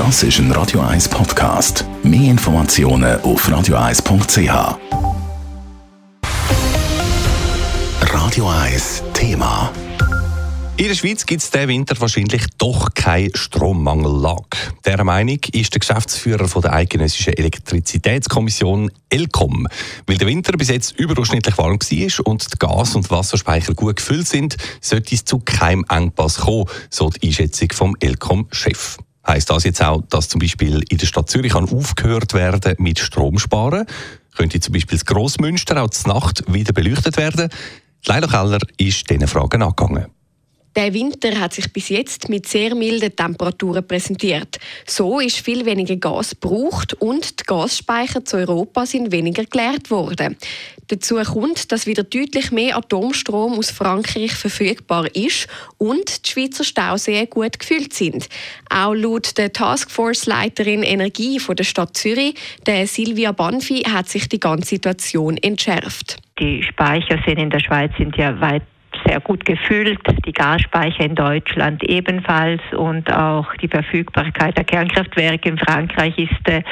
Das ist ein Radio 1 Podcast. Mehr Informationen auf radio1.ch. Radio 1 Thema. In der Schweiz gibt es diesen Winter wahrscheinlich doch keine Strommangellage. Der Meinung ist der Geschäftsführer von der Eidgenössischen Elektrizitätskommission ELCOM. Weil der Winter bis jetzt überdurchschnittlich warm war und die Gas- und Wasserspeicher gut gefüllt sind, sollte es zu keinem Engpass kommen, so die Einschätzung vom ELCOM-Chef. Heißt das jetzt auch, dass zum Beispiel in der Stadt Zürich kann aufgehört werden mit Stromsparen? Könnte zum Beispiel das Grossmünster auch zur Nacht wieder beleuchtet werden? Leila Keller ist diesen Fragen angegangen. Der Winter hat sich bis jetzt mit sehr milden Temperaturen präsentiert. So ist viel weniger Gas gebraucht und die Gasspeicher zu Europa sind weniger geleert worden. Dazu kommt, dass wieder deutlich mehr Atomstrom aus Frankreich verfügbar ist und die Schweizer Stauseen gut gefüllt sind. Auch laut der Taskforce-Leiterin Energie von der Stadt Zürich, der Silvia Banfi, hat sich die ganze Situation entschärft. Die Speicherseen in der Schweiz sind ja weit sehr gut gefüllt, die Gasspeicher in Deutschland ebenfalls und auch die Verfügbarkeit der Kernkraftwerke in Frankreich ist äh,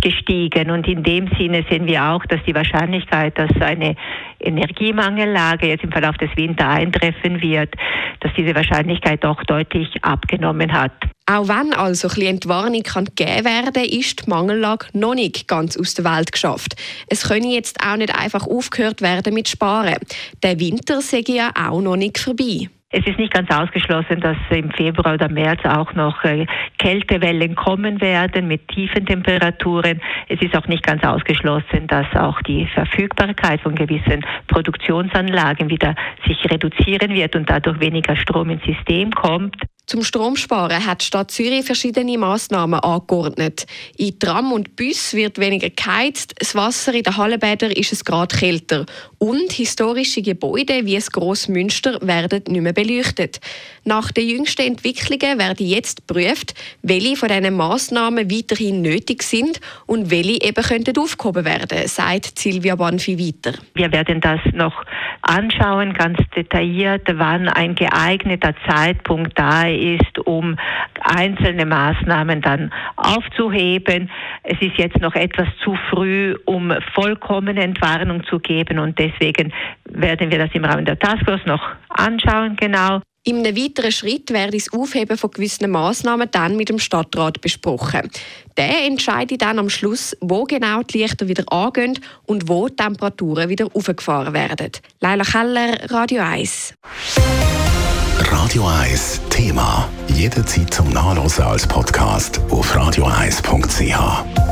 gestiegen. Und in dem Sinne sehen wir auch, dass die Wahrscheinlichkeit, dass eine Energiemangellage jetzt im Verlauf des Winters eintreffen wird, dass diese Wahrscheinlichkeit doch deutlich abgenommen hat. Auch wenn also ein Entwarnung kann gegeben werden ist die Mangellage noch nicht ganz aus der Welt geschafft. Es könne jetzt auch nicht einfach aufgehört werden mit Sparen. Der Winter sei ja auch noch nicht vorbei. Es ist nicht ganz ausgeschlossen, dass im Februar oder März auch noch äh, Kältewellen kommen werden mit tiefen Temperaturen. Es ist auch nicht ganz ausgeschlossen, dass auch die Verfügbarkeit von gewissen Produktionsanlagen wieder sich reduzieren wird und dadurch weniger Strom ins System kommt. Zum Stromsparen hat die Stadt Zürich verschiedene Massnahmen angeordnet. In Tram und Bus wird weniger geheizt, das Wasser in den Hallenbädern ist es gerade kälter und historische Gebäude wie das Grossmünster werden nicht mehr beleuchtet. Nach den jüngsten Entwicklungen werden jetzt geprüft, welche von diesen Massnahmen weiterhin nötig sind und welche eben könnten aufgehoben werden, sagt Silvia Banfi weiter. Wir werden das noch anschauen, ganz detailliert, wann ein geeigneter Zeitpunkt da ist, um einzelne Maßnahmen dann aufzuheben. Es ist jetzt noch etwas zu früh, um vollkommene Entwarnung zu geben und deswegen werden wir das im Rahmen der Taskforce noch anschauen genau. In einem weiteren Schritt werde das Aufheben von gewissen Massnahmen dann mit dem Stadtrat besprochen. Der entscheidet dann am Schluss, wo genau die Lichter wieder angehen und wo die Temperaturen wieder aufgefahren werden. Leila Keller, Radio 1. Radio 1 Thema. Jederzeit zum Nachlesen als Podcast auf radio1.ch.